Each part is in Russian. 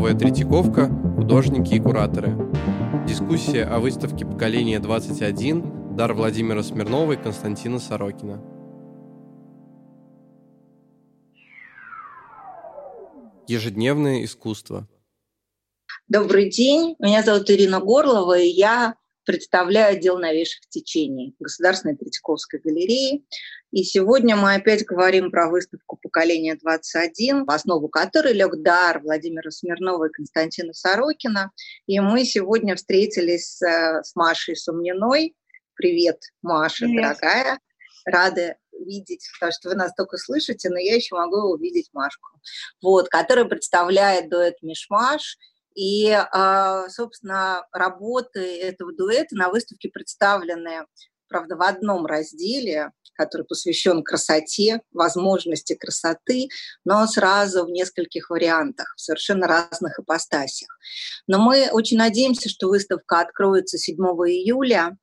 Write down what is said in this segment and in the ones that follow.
Новая Третьяковка, художники и кураторы. Дискуссия о выставке поколения 21 дар Владимира Смирнова и Константина Сорокина. Ежедневное искусство. Добрый день, меня зовут Ирина Горлова, и я представляю отдел новейших течений Государственной Третьяковской галереи. И сегодня мы опять говорим про выставку «Поколение 21», в основу которой лег дар Владимира Смирнова и Константина Сорокина. И мы сегодня встретились с, с Машей Сумниной. Привет, Маша, Привет. дорогая. Рада видеть, потому что вы нас только слышите, но я еще могу увидеть Машку, вот, которая представляет дуэт «Мишмаш», и, а, собственно, работы этого дуэта на выставке представлены, правда, в одном разделе, который посвящен красоте, возможности красоты, но сразу в нескольких вариантах, в совершенно разных ипостасях. Но мы очень надеемся, что выставка откроется 7 июля,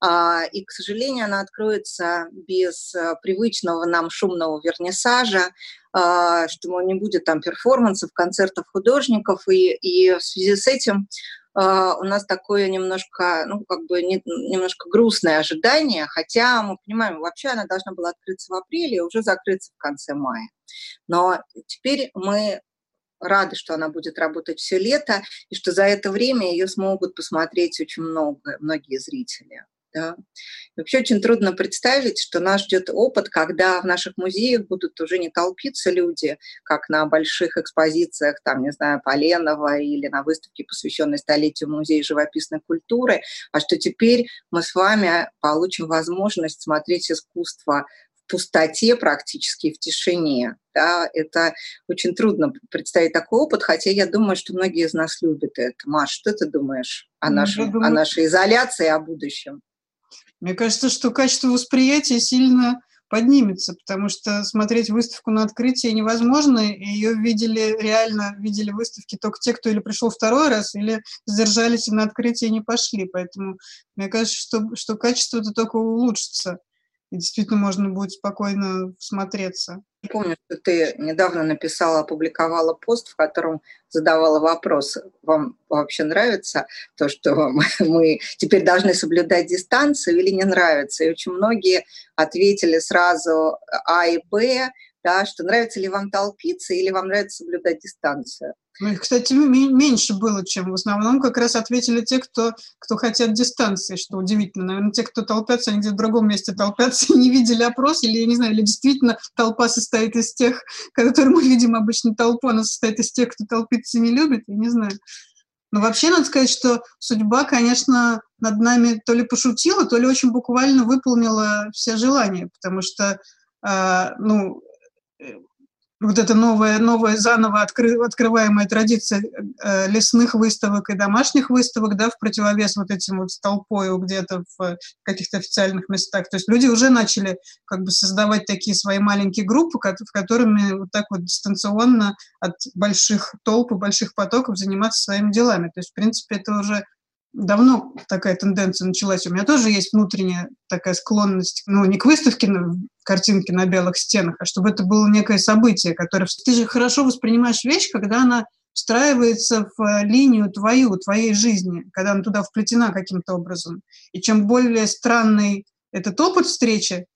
а, и, к сожалению, она откроется без э, привычного нам шумного вернисажа, а, что не будет там перформансов, концертов художников, и, и в связи с этим у нас такое немножко, ну, как бы не, немножко грустное ожидание, хотя мы понимаем, вообще она должна была открыться в апреле и уже закрыться в конце мая. Но теперь мы рады, что она будет работать все лето, и что за это время ее смогут посмотреть очень много, многие зрители. Да. вообще очень трудно представить, что нас ждет опыт, когда в наших музеях будут уже не толпиться люди, как на больших экспозициях, там, не знаю, Поленова или на выставке, посвященной столетию Музея живописной культуры, а что теперь мы с вами получим возможность смотреть искусство в пустоте практически, в тишине. Да, это очень трудно представить такой опыт, хотя я думаю, что многие из нас любят это. Маш, что ты думаешь о, ну, нашем, думаю... о нашей изоляции, о будущем? Мне кажется, что качество восприятия сильно поднимется, потому что смотреть выставку на открытии невозможно, ее видели, реально видели выставки только те, кто или пришел второй раз, или задержались и на открытие не пошли. Поэтому мне кажется, что, что качество это только улучшится и действительно можно будет спокойно смотреться. Помню, что ты недавно написала, опубликовала пост, в котором задавала вопрос, вам вообще нравится то, что мы теперь должны соблюдать дистанцию или не нравится? И очень многие ответили сразу А и Б, да, что нравится ли вам толпиться или вам нравится соблюдать дистанцию. Ну, их, кстати, меньше было, чем в основном как раз ответили те, кто, кто хотят дистанции, что удивительно. Наверное, те, кто толпятся, они где-то в другом месте толпятся, не видели опрос, или, я не знаю, или действительно толпа состоит из тех, которые мы видим обычно толпу, она состоит из тех, кто толпиться не любит, я не знаю. Но вообще надо сказать, что судьба, конечно, над нами то ли пошутила, то ли очень буквально выполнила все желания, потому что, э, ну, вот эта новая, новая заново откры, открываемая традиция э, лесных выставок и домашних выставок, да, в противовес вот этим вот толпой где-то в каких-то официальных местах. То есть люди уже начали как бы создавать такие свои маленькие группы, в которыми вот так вот дистанционно от больших толп и больших потоков заниматься своими делами. То есть, в принципе, это уже давно такая тенденция началась. У меня тоже есть внутренняя такая склонность, ну, не к выставке на картинки на белых стенах, а чтобы это было некое событие, которое... Ты же хорошо воспринимаешь вещь, когда она встраивается в э, линию твою, твоей жизни, когда она туда вплетена каким-то образом. И чем более странный этот опыт встречи,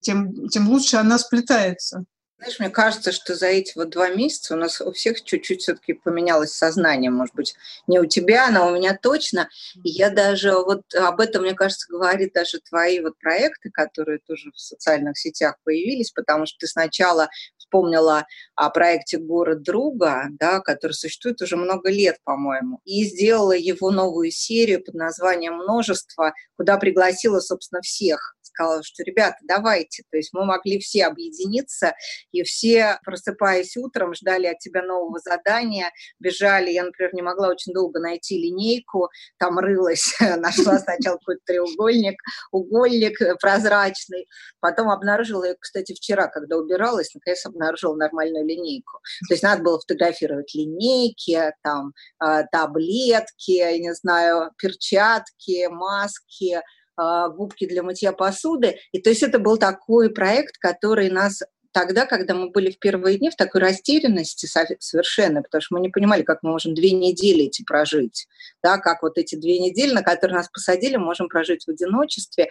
тем, тем лучше она сплетается. Знаешь, мне кажется, что за эти вот два месяца у нас у всех чуть-чуть все-таки поменялось сознание. Может быть, не у тебя, но у меня точно. И я даже вот об этом, мне кажется, говорит даже твои вот проекты, которые тоже в социальных сетях появились, потому что ты сначала вспомнила о проекте «Город друга», да, который существует уже много лет, по-моему, и сделала его новую серию под названием «Множество», куда пригласила, собственно, всех сказала, что, ребята, давайте. То есть мы могли все объединиться, и все, просыпаясь утром, ждали от тебя нового задания, бежали. Я, например, не могла очень долго найти линейку, там рылась, нашла сначала какой-то треугольник, угольник прозрачный, потом обнаружила, кстати, вчера, когда убиралась, наконец обнаружила нормальную линейку. То есть надо было фотографировать линейки, там, а, таблетки, я не знаю, перчатки, маски, губки для мытья посуды. И то есть это был такой проект, который нас тогда, когда мы были в первые дни в такой растерянности совершенно, потому что мы не понимали, как мы можем две недели эти прожить, да, как вот эти две недели, на которые нас посадили, можем прожить в одиночестве.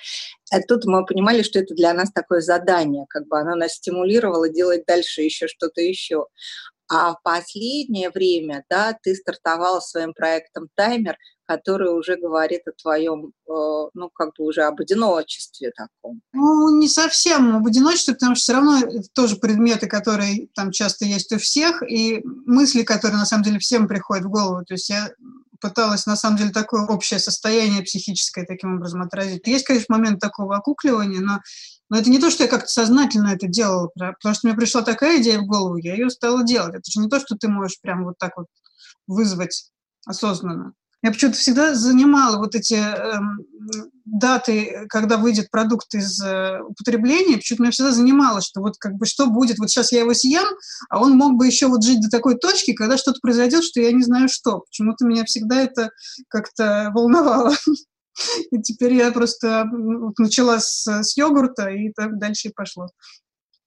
А тут мы понимали, что это для нас такое задание, как бы оно нас стимулировало делать дальше еще что-то еще. А в последнее время, да, ты стартовал своим проектом «Таймер», который уже говорит о твоем, э, ну, как бы уже об одиночестве таком. Ну, не совсем об одиночестве, потому что все равно это тоже предметы, которые там часто есть у всех, и мысли, которые на самом деле всем приходят в голову. То есть я пыталась, на самом деле, такое общее состояние психическое таким образом отразить. Есть, конечно, момент такого окукливания, но, но это не то, что я как-то сознательно это делала, потому что мне пришла такая идея в голову, я ее стала делать. Это же не то, что ты можешь прям вот так вот вызвать осознанно. Я почему-то всегда занимала вот эти э, даты, когда выйдет продукт из э, употребления, почему-то меня всегда занимало, что вот как бы что будет, вот сейчас я его съем, а он мог бы еще вот жить до такой точки, когда что-то произойдет, что я не знаю что. Почему-то меня всегда это как-то волновало. И теперь я просто начала с, с йогурта, и так дальше и пошло.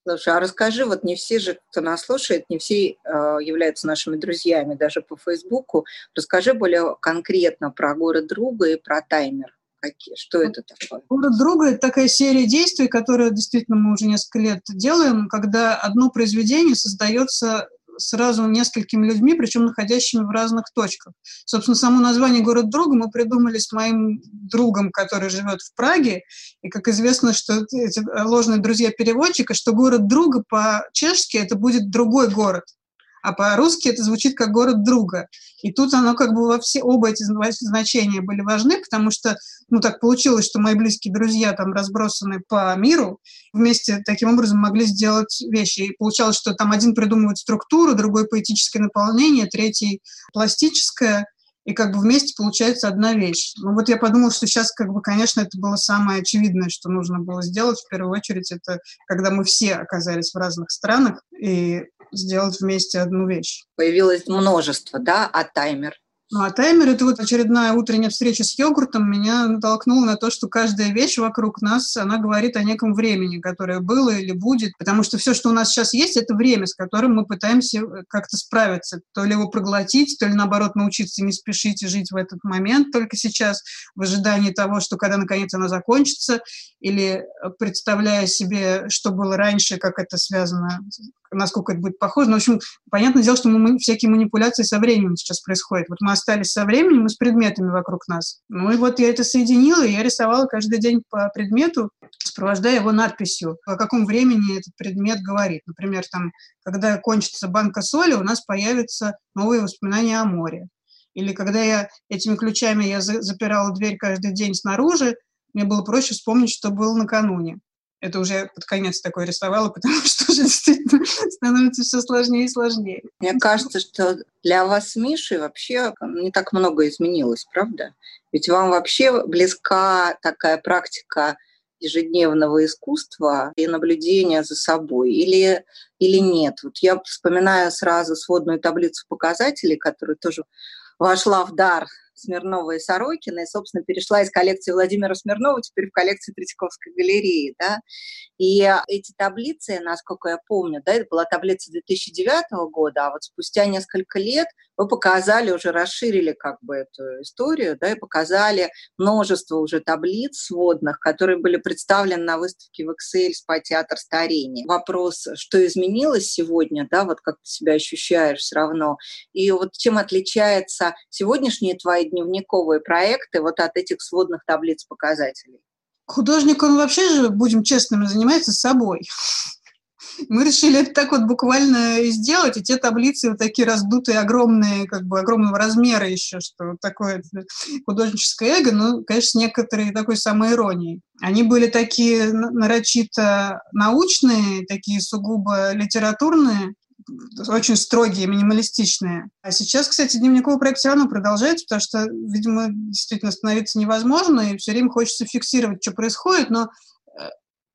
Слушай, а расскажи, вот не все же, кто нас слушает, не все э, являются нашими друзьями, даже по Фейсбуку. Расскажи более конкретно про город друга и про таймер. Какие, что это такое? Город друга – это такая серия действий, которую действительно мы уже несколько лет делаем, когда одно произведение создается сразу несколькими людьми, причем находящими в разных точках. Собственно, само название «Город друга» мы придумали с моим другом, который живет в Праге. И, как известно, что эти ложные друзья переводчика, что город друга по-чешски это будет другой город а по-русски это звучит как город друга. И тут оно как бы во все, оба эти значения были важны, потому что, ну, так получилось, что мои близкие друзья там разбросаны по миру, вместе таким образом могли сделать вещи. И получалось, что там один придумывает структуру, другой поэтическое наполнение, третий пластическое, и как бы вместе получается одна вещь. Ну вот я подумала, что сейчас, как бы, конечно, это было самое очевидное, что нужно было сделать. В первую очередь, это когда мы все оказались в разных странах, и сделать вместе одну вещь. Появилось множество, да, а таймер? Ну, а таймер – это вот очередная утренняя встреча с йогуртом меня натолкнула на то, что каждая вещь вокруг нас, она говорит о неком времени, которое было или будет, потому что все, что у нас сейчас есть, это время, с которым мы пытаемся э, как-то справиться, то ли его проглотить, то ли, наоборот, научиться не спешить и жить в этот момент только сейчас, в ожидании того, что когда, наконец, оно закончится, или э, представляя себе, что было раньше, как это связано насколько это будет похоже. Но, в общем, понятное дело, что мы, всякие манипуляции со временем сейчас происходят. Вот мы остались со временем и с предметами вокруг нас. Ну и вот я это соединила, и я рисовала каждый день по предмету, сопровождая его надписью, о каком времени этот предмет говорит. Например, там, когда кончится банка соли, у нас появятся новые воспоминания о море. Или когда я этими ключами я запирала дверь каждый день снаружи, мне было проще вспомнить, что было накануне это уже под конец такое рисовала, потому что уже действительно становится все сложнее и сложнее. Мне кажется, что для вас с Мишей вообще не так много изменилось, правда? Ведь вам вообще близка такая практика ежедневного искусства и наблюдения за собой или, или нет? Вот я вспоминаю сразу сводную таблицу показателей, которая тоже вошла в дар Смирнова и Сорокина, и, собственно, перешла из коллекции Владимира Смирнова теперь в коллекцию Третьяковской галереи, да, и эти таблицы, насколько я помню, да, это была таблица 2009 года, а вот спустя несколько лет вы показали, уже расширили как бы эту историю, да, и показали множество уже таблиц сводных, которые были представлены на выставке в Excel по театр старения. Вопрос, что изменилось сегодня, да, вот как ты себя ощущаешь все равно, и вот чем отличается сегодняшние твои дневниковые проекты вот от этих сводных таблиц показателей? Художник, он вообще же, будем честными, занимается собой. Мы решили это так вот буквально и сделать, и те таблицы вот такие раздутые, огромные, как бы огромного размера еще, что такое художническое эго, ну, конечно, с некоторой такой самоиронией. Они были такие нарочито научные, такие сугубо литературные, очень строгие, минималистичные. А сейчас, кстати, дневниковый проект все равно продолжается, потому что, видимо, действительно остановиться невозможно, и все время хочется фиксировать, что происходит, но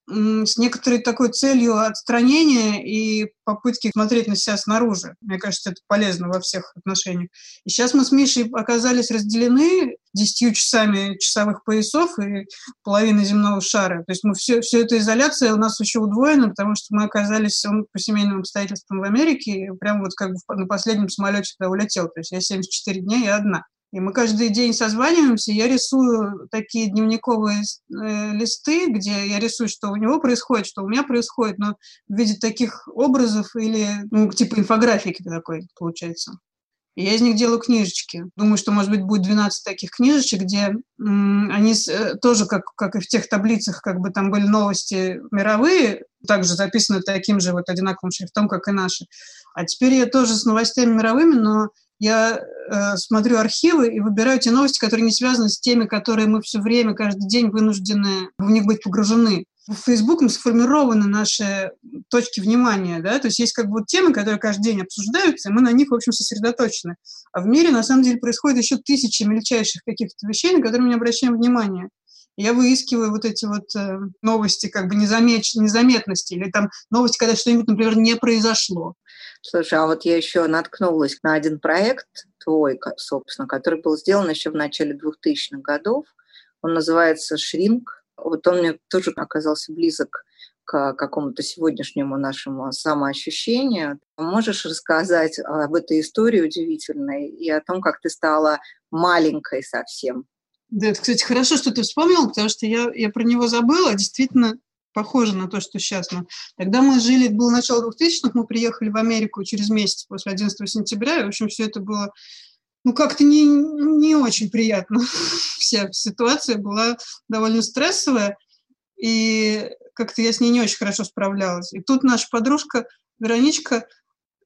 с некоторой такой целью отстранения и попытки смотреть на себя снаружи. Мне кажется, это полезно во всех отношениях. И сейчас мы с Мишей оказались разделены десятью часами часовых поясов и половиной земного шара. То есть мы все, все эта изоляция у нас еще удвоена, потому что мы оказались он по семейным обстоятельствам в Америке, и прямо вот как бы на последнем самолете, когда улетел. То есть я 74 дня, я одна. И мы каждый день созваниваемся, я рисую такие дневниковые э, листы, где я рисую, что у него происходит, что у меня происходит, но в виде таких образов или, ну, типа инфографики такой получается. Я из них делаю книжечки. Думаю, что, может быть, будет 12 таких книжечек, где м, они с, э, тоже, как, как и в тех таблицах, как бы там были новости мировые, также записаны таким же вот одинаковым шрифтом, как и наши. А теперь я тоже с новостями мировыми, но я э, смотрю архивы и выбираю те новости, которые не связаны с теми, которые мы все время, каждый день вынуждены в них быть погружены. В Фейсбуком сформированы наши точки внимания, да, то есть есть как бы вот темы, которые каждый день обсуждаются, и мы на них, в общем, сосредоточены. А в мире, на самом деле, происходит еще тысячи мельчайших каких-то вещей, на которые мы не обращаем внимания. Я выискиваю вот эти вот э, новости как бы незамеч... незаметности или там новости, когда что-нибудь, например, не произошло. Слушай, а вот я еще наткнулась на один проект твой, собственно, который был сделан еще в начале 2000-х годов. Он называется «Шринк». Вот он мне тоже оказался близок к какому-то сегодняшнему нашему самоощущению. Можешь рассказать об этой истории удивительной и о том, как ты стала маленькой совсем? Да, это, кстати, хорошо, что ты вспомнил, потому что я, я про него забыла. Действительно, похоже на то, что сейчас. Но тогда мы жили, было начало 2000-х, мы приехали в Америку через месяц после 11 сентября, и, в общем, все это было ну, как-то не, не очень приятно. Вся ситуация была довольно стрессовая, и как-то я с ней не очень хорошо справлялась. И тут наша подружка Вероничка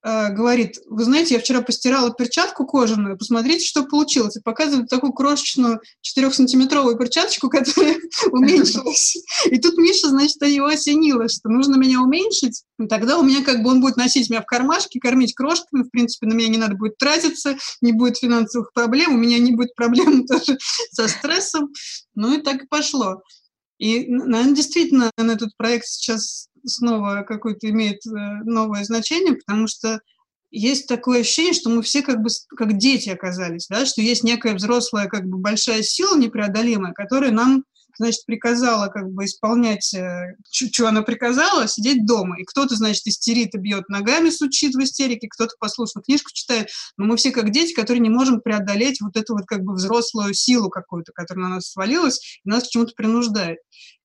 говорит, вы знаете, я вчера постирала перчатку кожаную, посмотрите, что получилось. И показывает такую крошечную 4-сантиметровую перчаточку, которая уменьшилась. И тут Миша, значит, его осенило, что нужно меня уменьшить. И тогда у меня как бы он будет носить меня в кармашке, кормить крошками, в принципе, на меня не надо будет тратиться, не будет финансовых проблем, у меня не будет проблем тоже со стрессом. Ну и так и пошло. И, наверное, действительно, этот проект сейчас снова какое-то имеет э, новое значение, потому что есть такое ощущение, что мы все как бы как дети оказались, да, что есть некая взрослая как бы большая сила непреодолимая, которая нам значит, приказала как бы исполнять, э, что она приказала, сидеть дома. И кто-то, значит, истерит и бьет ногами, сучит в истерике, кто-то послушно книжку читает. Но мы все как дети, которые не можем преодолеть вот эту вот как бы взрослую силу какую-то, которая на нас свалилась и нас к чему-то принуждает.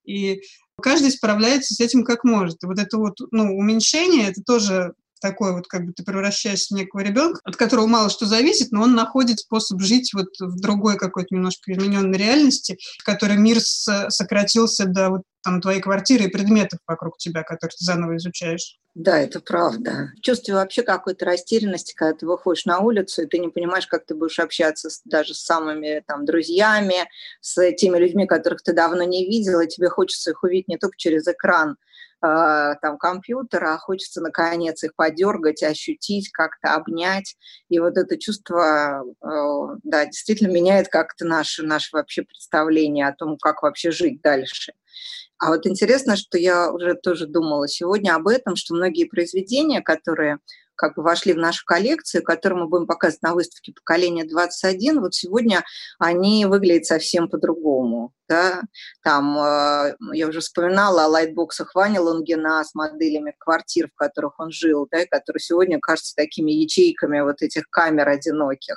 И каждый справляется с этим как может. И вот это вот ну, уменьшение, это тоже такой вот, как бы ты превращаешься в некого ребенка, от которого мало что зависит, но он находит способ жить вот в другой какой-то немножко измененной реальности, в которой мир сократился до вот там твоей квартиры и предметов вокруг тебя, которые ты заново изучаешь. Да, это правда. Чувствую вообще какой-то растерянности, когда ты выходишь на улицу, и ты не понимаешь, как ты будешь общаться с, даже с самыми там друзьями, с теми людьми, которых ты давно не видела, и тебе хочется их увидеть не только через экран, там компьютера, а хочется наконец их подергать, ощутить, как-то обнять. И вот это чувство, э, да, действительно меняет как-то наше, наше вообще представление о том, как вообще жить дальше. А вот интересно, что я уже тоже думала сегодня об этом, что многие произведения, которые как бы вошли в нашу коллекцию, которую мы будем показывать на выставке поколения 21, вот сегодня они выглядят совсем по-другому. Да? Там, э, я уже вспоминала о лайтбоксах Вани Лунгина с моделями квартир, в которых он жил, да, которые сегодня кажутся такими ячейками вот этих камер одиноких.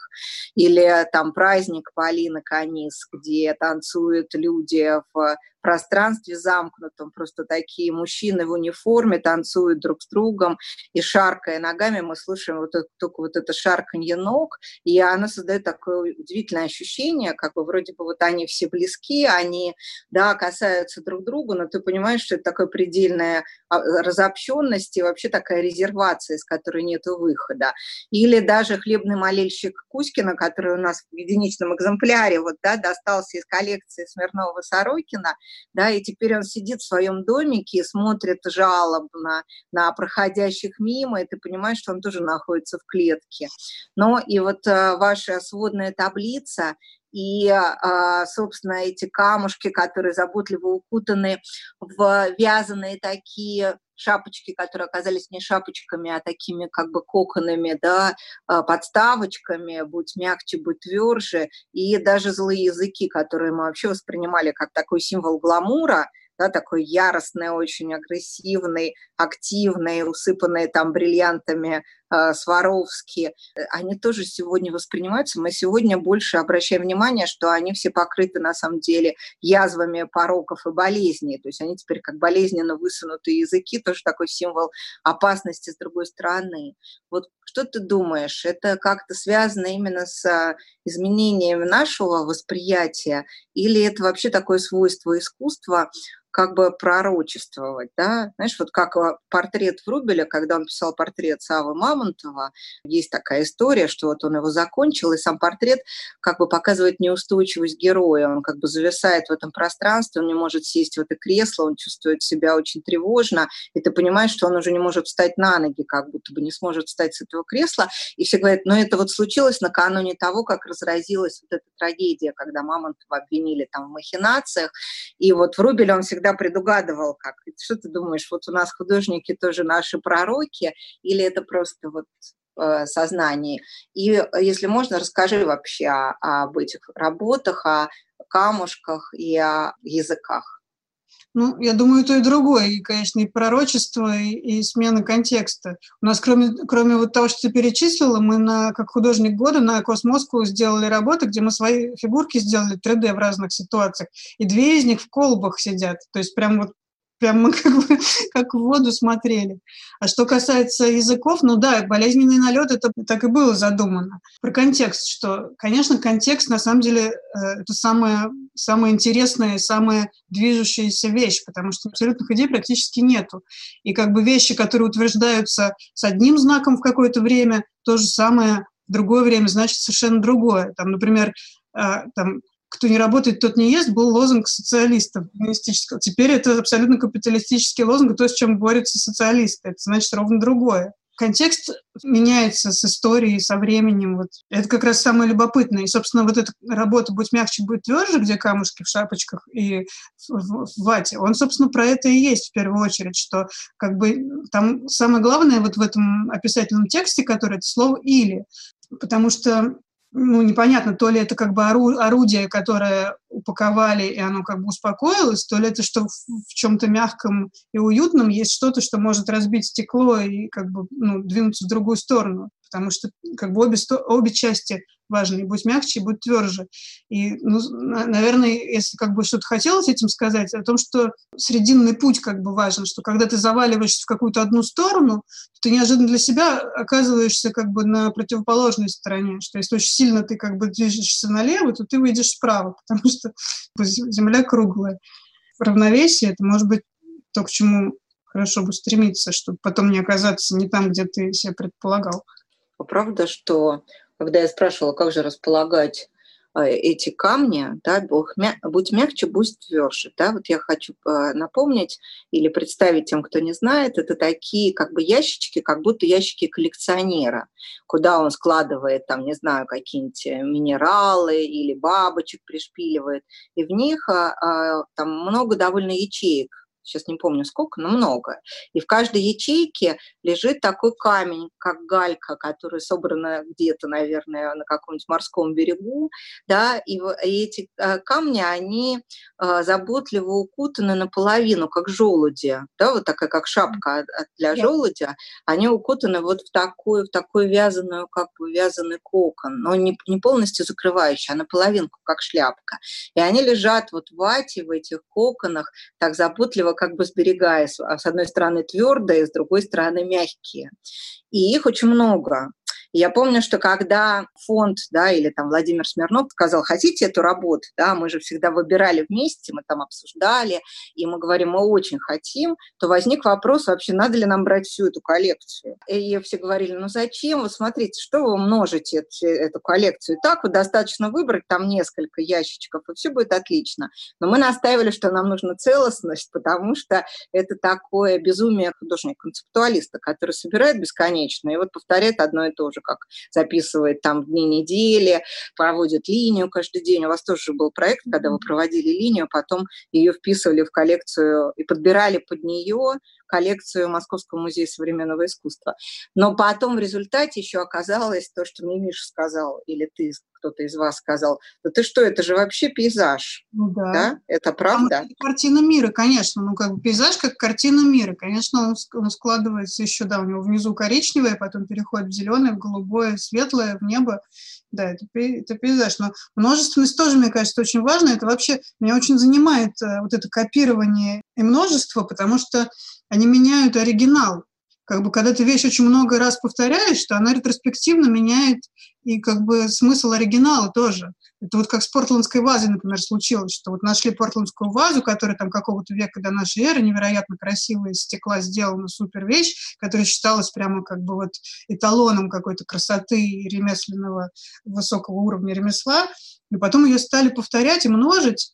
Или там праздник Полины Канис, где танцуют люди в пространстве замкнутом, просто такие мужчины в униформе танцуют друг с другом, и шаркая ногами мы слышим вот это, только вот это шарканье ног, и она создает такое удивительное ощущение, как бы вроде бы вот они все близки, они, да, касаются друг друга, но ты понимаешь, что это такая предельная а, разобщенность и вообще такая резервация, из которой нет выхода. Или даже хлебный молельщик Кузькина, который у нас в единичном экземпляре вот, да, достался из коллекции Смирнова-Сорокина, да, и теперь он сидит в своем домике и смотрит жалобно на проходящих мимо, и ты понимаешь, что он тоже находится в клетке. Но и вот э, ваша сводная таблица и, а, собственно, эти камушки, которые заботливо укутаны в вязаные такие шапочки, которые оказались не шапочками, а такими как бы коконами, да, а, подставочками, будь мягче, будь тверже, и даже злые языки, которые мы вообще воспринимали как такой символ гламура, да, такой яростный, очень агрессивный, активный, усыпанный там бриллиантами Сваровски, они тоже сегодня воспринимаются. Мы сегодня больше обращаем внимание, что они все покрыты на самом деле язвами пороков и болезней. То есть они теперь как болезненно высунутые языки, тоже такой символ опасности с другой стороны. Вот что ты думаешь, это как-то связано именно с изменением нашего восприятия или это вообще такое свойство искусства, как бы пророчествовать, да, знаешь, вот как э, портрет Врубеля, когда он писал портрет Савы Мамонтова, есть такая история, что вот он его закончил, и сам портрет как бы показывает неустойчивость героя, он как бы зависает в этом пространстве, он не может сесть в это кресло, он чувствует себя очень тревожно, и ты понимаешь, что он уже не может встать на ноги, как будто бы не сможет встать с этого кресла, и все говорят, ну это вот случилось накануне того, как разразилась вот эта трагедия, когда Мамонтова обвинили там в махинациях, и вот Врубель, он всегда предугадывал, как. Что ты думаешь, вот у нас художники тоже наши пророки, или это просто вот э, сознание? И э, если можно, расскажи вообще об этих работах, о камушках и о языках. Ну, я думаю, то и другое, и, конечно, и пророчество, и, и смена контекста. У нас, кроме, кроме вот того, что ты перечислила, мы на, как художник года на Космоску сделали работы, где мы свои фигурки сделали 3D в разных ситуациях, и две из них в колбах сидят. То есть прям вот прям мы как бы как в воду смотрели. А что касается языков, ну да, болезненный налет, это так и было задумано. Про контекст, что, конечно, контекст на самом деле э, это самая, самая интересная, самая движущаяся вещь, потому что абсолютных идей практически нету. И как бы вещи, которые утверждаются с одним знаком в какое-то время, то же самое в другое время значит совершенно другое. Там, например, э, там, кто не работает, тот не ест, был лозунг социалистов коммунистического. Теперь это абсолютно капиталистический лозунг, то, с чем борются социалисты. Это значит ровно другое. Контекст меняется с историей, со временем. Вот. Это как раз самое любопытное. И, собственно, вот эта работа «Будь мягче, будь тверже», где камушки в шапочках и в, в вате, он, собственно, про это и есть в первую очередь, что как бы там самое главное вот в этом описательном тексте, который это слово «или», потому что ну, непонятно, то ли это как бы орудие, которое упаковали, и оно как бы успокоилось, то ли это что в, в чем-то мягком и уютном есть что-то, что может разбить стекло и как бы ну, двинуться в другую сторону потому что как бы обе, обе части важны, будь мягче, будь тверже. И, ну, наверное, если как бы что-то хотелось этим сказать, о том, что срединный путь как бы важен, что когда ты заваливаешься в какую-то одну сторону, ты неожиданно для себя оказываешься как бы на противоположной стороне, что если очень сильно ты как бы движешься налево, то ты выйдешь справа, потому что земля круглая. Равновесие — это может быть то, к чему хорошо бы стремиться, чтобы потом не оказаться не там, где ты себя предполагал. А правда, что когда я спрашивала, как же располагать а, эти камни, да, будь мягче, будь тверже. Да, вот я хочу а, напомнить или представить тем, кто не знает, это такие как бы ящички, как будто ящики коллекционера, куда он складывает там, не знаю, какие-нибудь минералы или бабочек пришпиливает, и в них там много довольно ячеек, сейчас не помню сколько, но много. И в каждой ячейке лежит такой камень, как галька, который собрана где-то, наверное, на каком-нибудь морском берегу, да, и, и эти э, камни, они э, заботливо укутаны наполовину, как желуди, да, вот такая, как шапка для желудя, они укутаны вот в такую, в такую вязаную, как бы вязаный кокон, но не, не полностью закрывающий, а наполовинку, как шляпка. И они лежат вот в вате, в этих коконах, так заботливо, как бы сберегая, с одной стороны твердые, с другой стороны мягкие. И их очень много я помню, что когда фонд, да, или там Владимир Смирнов сказал, хотите эту работу, да, мы же всегда выбирали вместе, мы там обсуждали, и мы говорим, мы очень хотим, то возник вопрос, вообще надо ли нам брать всю эту коллекцию. И все говорили, ну зачем, вот смотрите, что вы умножите эту, эту коллекцию. Так вот достаточно выбрать там несколько ящичков, и все будет отлично. Но мы настаивали, что нам нужна целостность, потому что это такое безумие художника-концептуалиста, который собирает бесконечно и вот повторяет одно и то же как записывает там дни недели, проводит линию каждый день. У вас тоже был проект, когда вы проводили линию, потом ее вписывали в коллекцию и подбирали под нее коллекцию Московского музея современного искусства. Но потом в результате еще оказалось то, что мне Миша сказал, или ты, кто-то из вас сказал, да ты что, это же вообще пейзаж. Ну, да. да. Это правда? Это картина мира, конечно. Ну, как бы пейзаж как картина мира. Конечно, он, он складывается еще, да, у него внизу коричневое, потом переходит в зеленое, в голубое, светлое, в небо. Да, это, это пейзаж. Но множественность тоже, мне кажется, очень важна. Это вообще меня очень занимает э, вот это копирование и множество, потому что они меняют оригинал. Как бы, когда ты вещь очень много раз повторяешь, то она ретроспективно меняет и как бы смысл оригинала тоже. Это вот как с портландской вазой, например, случилось, что вот нашли портландскую вазу, которая там какого-то века до нашей эры, невероятно красивая, из стекла сделана супер вещь, которая считалась прямо как бы вот эталоном какой-то красоты и ремесленного высокого уровня ремесла. И потом ее стали повторять и множить,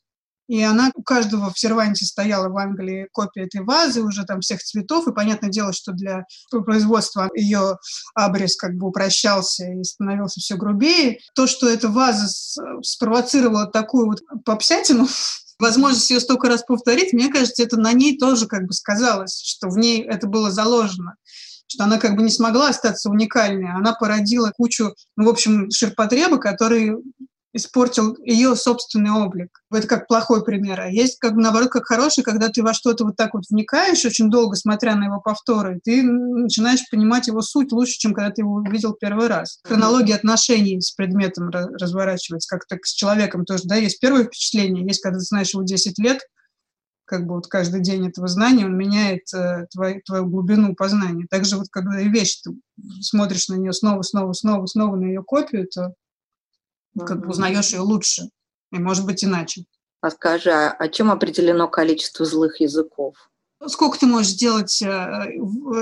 и она у каждого в серванте стояла в Англии копия этой вазы, уже там всех цветов, и понятное дело, что для производства ее абрис как бы упрощался и становился все грубее. То, что эта ваза спровоцировала такую вот попсятину, возможность ее столько раз повторить, мне кажется, это на ней тоже как бы сказалось, что в ней это было заложено что она как бы не смогла остаться уникальной. Она породила кучу, ну, в общем, ширпотреба, которые испортил ее собственный облик. Это как плохой пример. А есть, как наоборот, как хороший, когда ты во что-то вот так вот вникаешь, очень долго смотря на его повторы, ты начинаешь понимать его суть лучше, чем когда ты его увидел первый раз. Хронология отношений с предметом разворачивается, как так с человеком тоже, да, есть первое впечатление, есть, когда ты знаешь его 10 лет, как бы вот каждый день этого знания, он меняет э, твою, твою глубину познания. Также вот когда и вещь, ты смотришь на нее снова, снова, снова, снова на ее копию, то как бы узнаешь ее лучше, и может быть иначе. А скажи, а, а чем определено количество злых языков? Сколько ты можешь сделать э,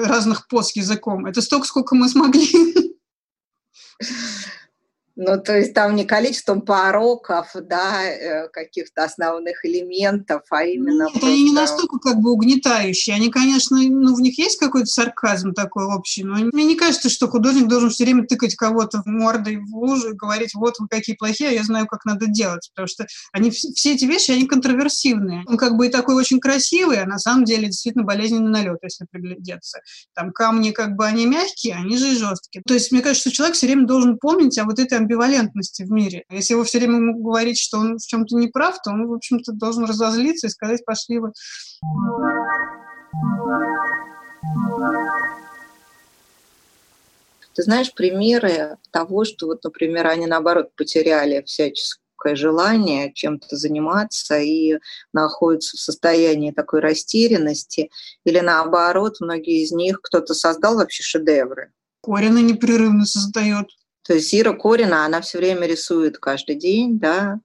разных пост языком? Это столько, сколько мы смогли. Ну, то есть там не количеством пороков, да, э, каких-то основных элементов, а именно... Нет, просто... они не настолько как бы угнетающие. Они, конечно, ну, в них есть какой-то сарказм такой общий, но мне не кажется, что художник должен все время тыкать кого-то в мордой в лужу и говорить, вот вы какие плохие, а я знаю, как надо делать. Потому что они, все эти вещи, они контроверсивные. Он как бы и такой очень красивый, а на самом деле действительно болезненный налет, если приглядеться. Там камни как бы они мягкие, они же и жесткие. То есть мне кажется, что человек все время должен помнить о вот этой амбивалентности в мире. Если его все время ему говорить, что он в чем-то не прав, то он, в общем-то, должен разозлиться и сказать, пошли вы. Ты знаешь примеры того, что вот, например, они наоборот потеряли всяческое желание чем-то заниматься и находятся в состоянии такой растерянности, или наоборот, многие из них кто-то создал вообще шедевры. Корина непрерывно создает. То есть Зира Корина, она все время рисует каждый день, да,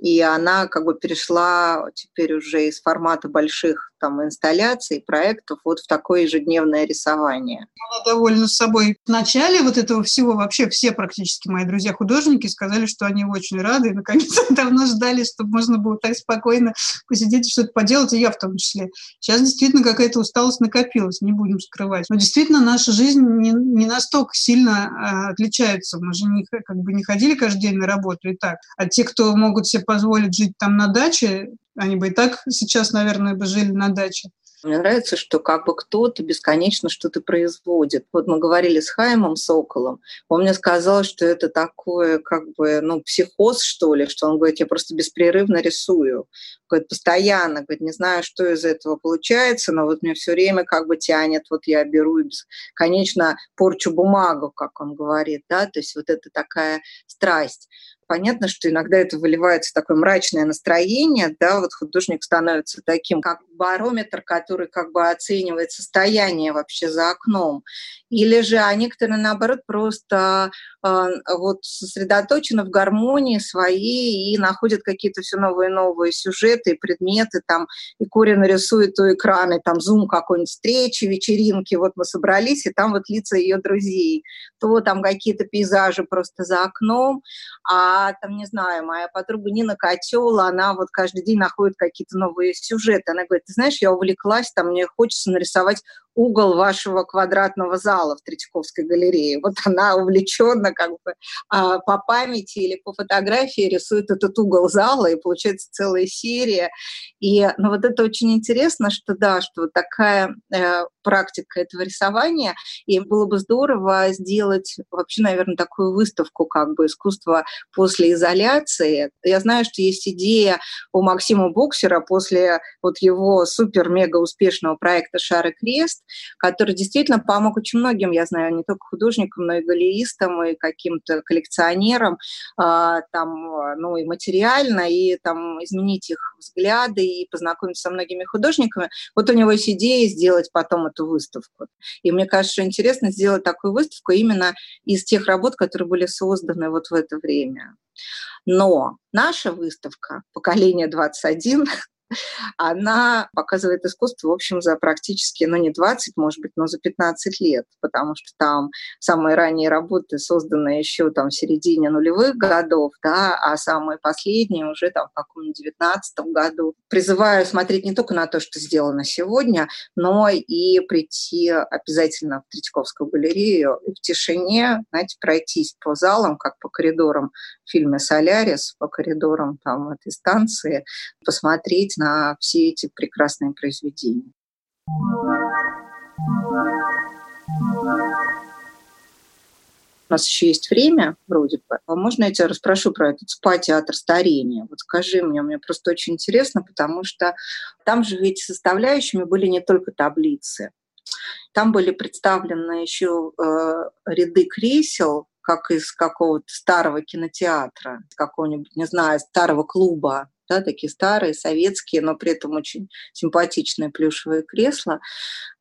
и она как бы перешла теперь уже из формата больших там инсталляций, проектов вот в такое ежедневное рисование. Она довольна собой. В начале вот этого всего вообще все практически мои друзья-художники сказали, что они очень рады, и наконец давно ждали, чтобы можно было так спокойно посидеть и что-то поделать, и я в том числе. Сейчас действительно какая-то усталость накопилась, не будем скрывать. Но действительно наша жизнь не, не настолько сильно а, отличается. Мы же не, как бы не ходили каждый день на работу и так. А те, кто могут себе позволить жить там на даче, они бы и так сейчас, наверное, бы жили на даче. Мне нравится, что как бы кто-то бесконечно что-то производит. Вот мы говорили с Хаймом Соколом, он мне сказал, что это такое как бы, ну, психоз, что ли, что он говорит, я просто беспрерывно рисую. Говорит, постоянно, говорит, не знаю, что из этого получается, но вот мне все время как бы тянет, вот я беру и бесконечно порчу бумагу, как он говорит, да, то есть вот это такая страсть понятно, что иногда это выливается в такое мрачное настроение, да, вот художник становится таким, как барометр, который как бы оценивает состояние вообще за окном. Или же, а некоторые, наоборот, просто вот сосредоточены в гармонии своей и находят какие-то все новые и новые сюжеты и предметы, там, и Корин рисует у экрана, там, зум какой-нибудь встречи, вечеринки, вот мы собрались, и там вот лица ее друзей, то там какие-то пейзажи просто за окном, а там, не знаю, моя подруга Нина Котел, она вот каждый день находит какие-то новые сюжеты, она говорит, ты знаешь, я увлеклась, там, мне хочется нарисовать угол вашего квадратного зала в Третьяковской галерее. Вот она увлеченно как бы а, по памяти или по фотографии рисует этот угол зала, и получается целая серия. И ну, вот это очень интересно, что да, что такая э, практика этого рисования, и было бы здорово сделать вообще, наверное, такую выставку как бы искусства после изоляции. Я знаю, что есть идея у Максима Боксера после вот его супер-мега успешного проекта «Шар и крест», который действительно помог очень многим, я знаю, не только художникам, но и галеристам, и каким-то коллекционерам, а, там, ну, и материально, и там изменить их взгляды, и познакомиться со многими художниками. Вот у него есть идея сделать потом эту выставку. И мне кажется, что интересно сделать такую выставку именно из тех работ, которые были созданы вот в это время. Но наша выставка «Поколение 21» она показывает искусство, в общем, за практически, ну, не 20, может быть, но за 15 лет, потому что там самые ранние работы созданы еще там в середине нулевых годов, да, а самые последние уже там в каком-нибудь 19 году. Призываю смотреть не только на то, что сделано сегодня, но и прийти обязательно в Третьяковскую галерею и в тишине, знаете, пройтись по залам, как по коридорам в фильме «Солярис», по коридорам там этой станции, посмотреть на все эти прекрасные произведения. У нас еще есть время, вроде бы. А можно я тебя расспрошу про этот СПА-театр старения? Вот скажи мне, мне просто очень интересно, потому что там же ведь составляющими были не только таблицы. Там были представлены еще э, ряды кресел, как из какого-то старого кинотеатра, какого-нибудь, не знаю, старого клуба да, такие старые, советские, но при этом очень симпатичные плюшевые кресла.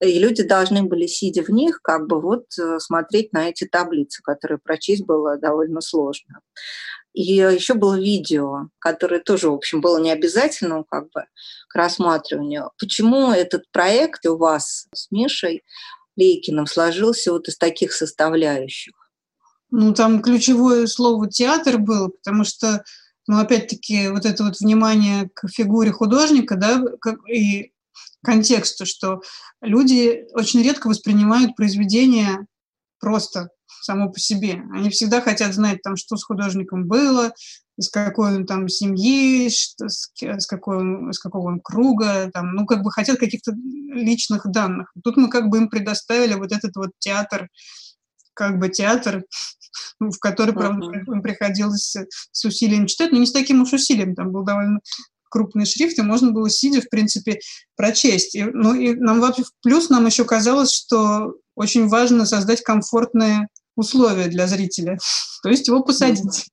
И люди должны были, сидя в них, как бы вот э, смотреть на эти таблицы, которые прочесть было довольно сложно. И еще было видео, которое тоже, в общем, было не обязательным как бы к рассматриванию. Почему этот проект у вас с Мишей Лейкиным сложился вот из таких составляющих? Ну, там ключевое слово «театр» было, потому что но опять-таки вот это вот внимание к фигуре художника, да, и контексту, что люди очень редко воспринимают произведение просто само по себе. Они всегда хотят знать, там, что с художником было, из какой он там семьи, что, с, с, какой он, с какого он круга, там, ну, как бы хотят каких-то личных данных. Тут мы как бы им предоставили вот этот вот театр, как бы театр в который, правда, uh-huh. приходилось с усилием читать, но не с таким уж усилием, там был довольно крупный шрифт, и можно было, сидя, в принципе, прочесть. И, ну, и нам вообще плюс нам еще казалось, что очень важно создать комфортные условия для зрителя, то есть его посадить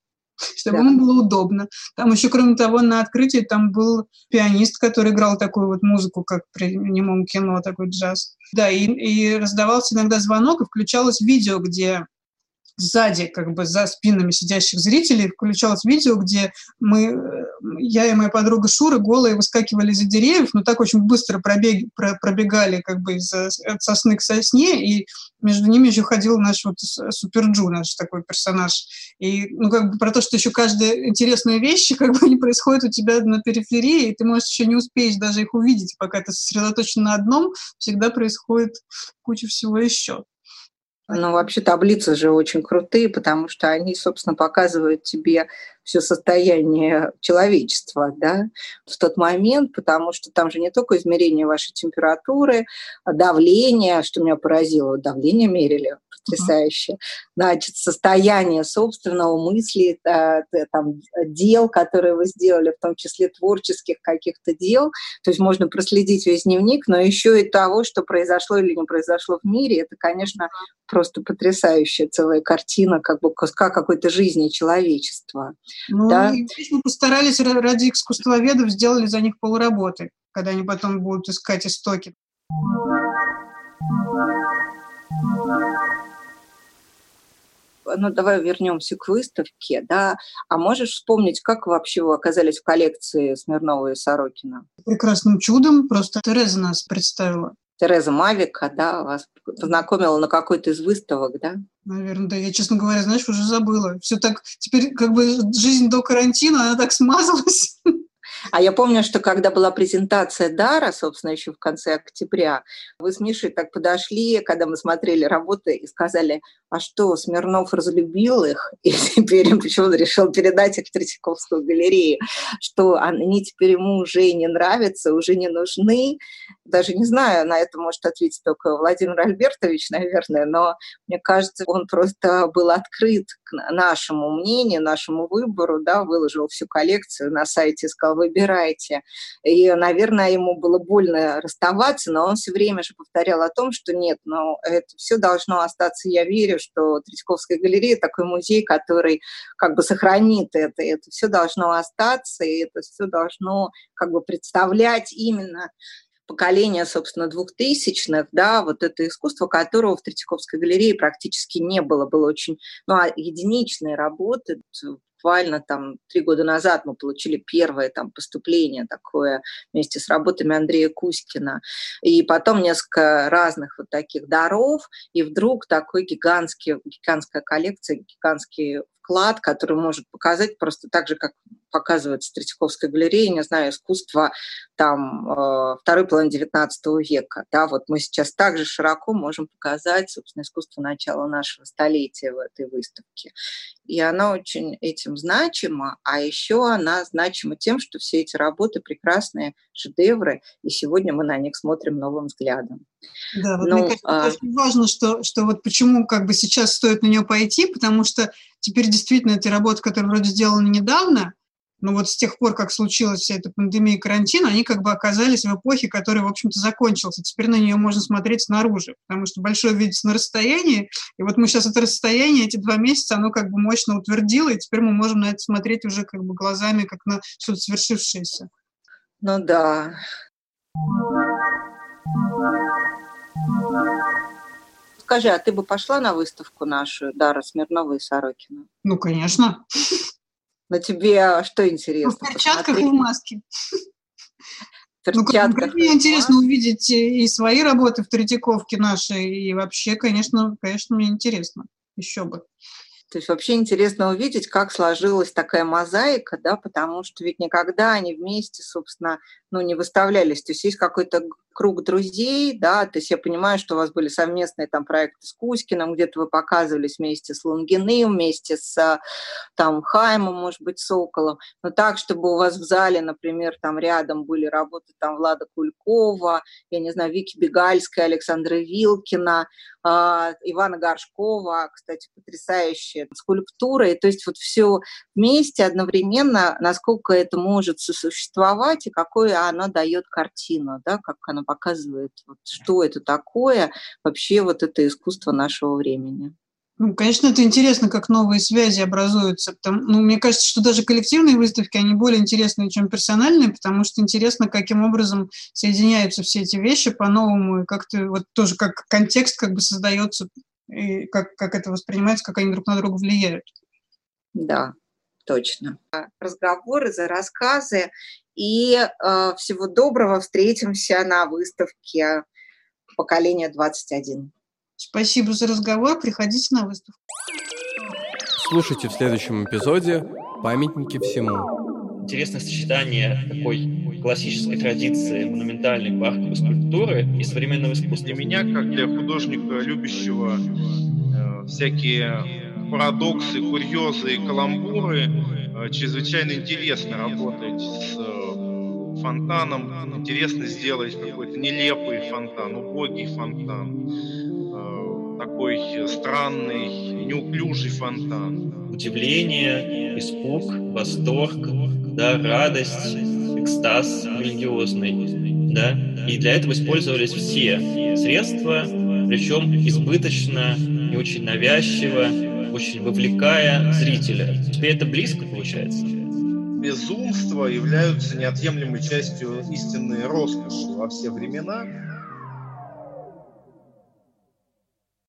чтобы да. ему было удобно. Там еще, кроме того, на открытии там был пианист, который играл такую вот музыку, как при немом кино, такой джаз. Да, и, и раздавался иногда звонок, и включалось видео, где сзади, как бы за спинами сидящих зрителей, включалось видео, где мы, э, я и моя подруга Шура голые выскакивали из-за деревьев, но так очень быстро пробег, пробегали как бы из от сосны к сосне, и между ними еще ходил наш вот Суперджу, наш такой персонаж. И, ну, как бы про то, что еще каждая интересная вещь, как бы они происходят у тебя на периферии, и ты можешь еще не успеть даже их увидеть, пока ты сосредоточен на одном, всегда происходит куча всего еще. Ну, вообще таблицы же очень крутые, потому что они, собственно, показывают тебе все состояние человечества да, в тот момент, потому что там же не только измерение вашей температуры, а давление, что меня поразило, давление мерили, потрясающе, значит, состояние собственного мысли, там, дел, которые вы сделали, в том числе творческих каких-то дел, то есть можно проследить весь дневник, но еще и того, что произошло или не произошло в мире, это, конечно, просто потрясающая целая картина как бы куска какой-то жизни человечества. Ну, да? и здесь мы постарались ради искусствоведов, сделали за них полуработы, когда они потом будут искать истоки. ну, давай вернемся к выставке, да. А можешь вспомнить, как вообще вы оказались в коллекции Смирнова и Сорокина? Прекрасным чудом, просто Тереза нас представила. Тереза Мавика, да, вас познакомила на какой-то из выставок, да? Наверное, да. Я, честно говоря, знаешь, уже забыла. Все так, теперь как бы жизнь до карантина, она так смазалась. А я помню, что когда была презентация Дара, собственно, еще в конце октября, вы с Мишей так подошли, когда мы смотрели работы, и сказали, а что, Смирнов разлюбил их, и теперь почему-то решил передать их в Третьяковскую галерею, что они теперь ему уже не нравятся, уже не нужны. Даже не знаю, на это может ответить только Владимир Альбертович, наверное, но мне кажется, он просто был открыт к нашему мнению, нашему выбору, да, выложил всю коллекцию на сайте, сказал, выбирайте. И, наверное, ему было больно расставаться, но он все время же повторял о том, что нет, но это все должно остаться, я верю, что Третьяковская галерея такой музей, который как бы сохранит это, это все должно остаться, и это все должно как бы представлять именно поколение, собственно, двухтысячных, да, вот это искусство, которого в Третьяковской галерее практически не было, было очень, ну, а единичные работы, буквально там три года назад мы получили первое там поступление такое вместе с работами Андрея Кузькина. И потом несколько разных вот таких даров, и вдруг такой гигантский, гигантская коллекция, гигантский вклад, который может показать просто так же, как показывается в Третьяковской галерее, не знаю, искусство там э, второй половины XIX века. Да, вот мы сейчас также широко можем показать, собственно, искусство начала нашего столетия в этой выставке. И она очень этим значима, а еще она значима тем, что все эти работы прекрасные шедевры, и сегодня мы на них смотрим новым взглядом. Да, вот ну, мне кажется, а... очень важно, что, что вот почему как бы сейчас стоит на нее пойти, потому что теперь действительно эти работы, которые вроде сделаны недавно, но вот с тех пор, как случилась вся эта пандемия и карантин, они как бы оказались в эпохе, которая, в общем-то, закончилась. И теперь на нее можно смотреть снаружи, потому что большое видится на расстоянии. И вот мы сейчас это расстояние, эти два месяца, оно как бы мощно утвердило, и теперь мы можем на это смотреть уже как бы глазами, как на что-то свершившееся. Ну да. Скажи, а ты бы пошла на выставку нашу Дара Смирнова и Сорокина? Ну, конечно. Но тебе что интересно? Ну, в перчатках посмотреть? и в маске. Ну, мне интересно увидеть и свои работы в Третьяковке наши, и вообще, конечно, конечно, мне интересно. Еще бы. То есть вообще интересно увидеть, как сложилась такая мозаика, да, потому что ведь никогда они вместе, собственно, ну, не выставлялись. То есть есть какой-то круг друзей, да, то есть я понимаю, что у вас были совместные там проекты с Кузькиным, где-то вы показывались вместе с Лунгиным, вместе с там Хаймом, может быть, Соколом, но так, чтобы у вас в зале, например, там рядом были работы там Влада Кулькова, я не знаю, Вики Бегальская, Александра Вилкина, э, Ивана Горшкова, кстати, потрясающая скульптура, и то есть вот все вместе одновременно, насколько это может сосуществовать и какое она дает картину, да, как она показывает, вот, что это такое, вообще вот это искусство нашего времени. Ну, конечно, это интересно, как новые связи образуются. Потому, ну, мне кажется, что даже коллективные выставки, они более интересные, чем персональные, потому что интересно, каким образом соединяются все эти вещи по-новому, и как-то вот тоже как контекст как бы создается, и как, как это воспринимается, как они друг на друга влияют. Да, точно. Разговоры за рассказы и э, всего доброго. Встретимся на выставке «Поколение 21». Спасибо за разговор. Приходите на выставку. Слушайте в следующем эпизоде «Памятники всему». Интересное сочетание такой классической традиции монументальной парковой скульптуры и современного искусства. Для меня, как для художника, любящего э, всякие парадоксы, курьезы и каламбуры. Э, чрезвычайно интересно работать с э, фонтаном. Интересно сделать какой-то нелепый фонтан, убогий фонтан. Э, такой странный, неуклюжий фонтан. Удивление, испуг, восторг, да, радость, экстаз религиозный. Да? И для этого использовались все средства, причем избыточно, не очень навязчиво, очень вовлекая зрителя. Тебе это близко получается? Безумства являются неотъемлемой частью истинной роскоши во все времена.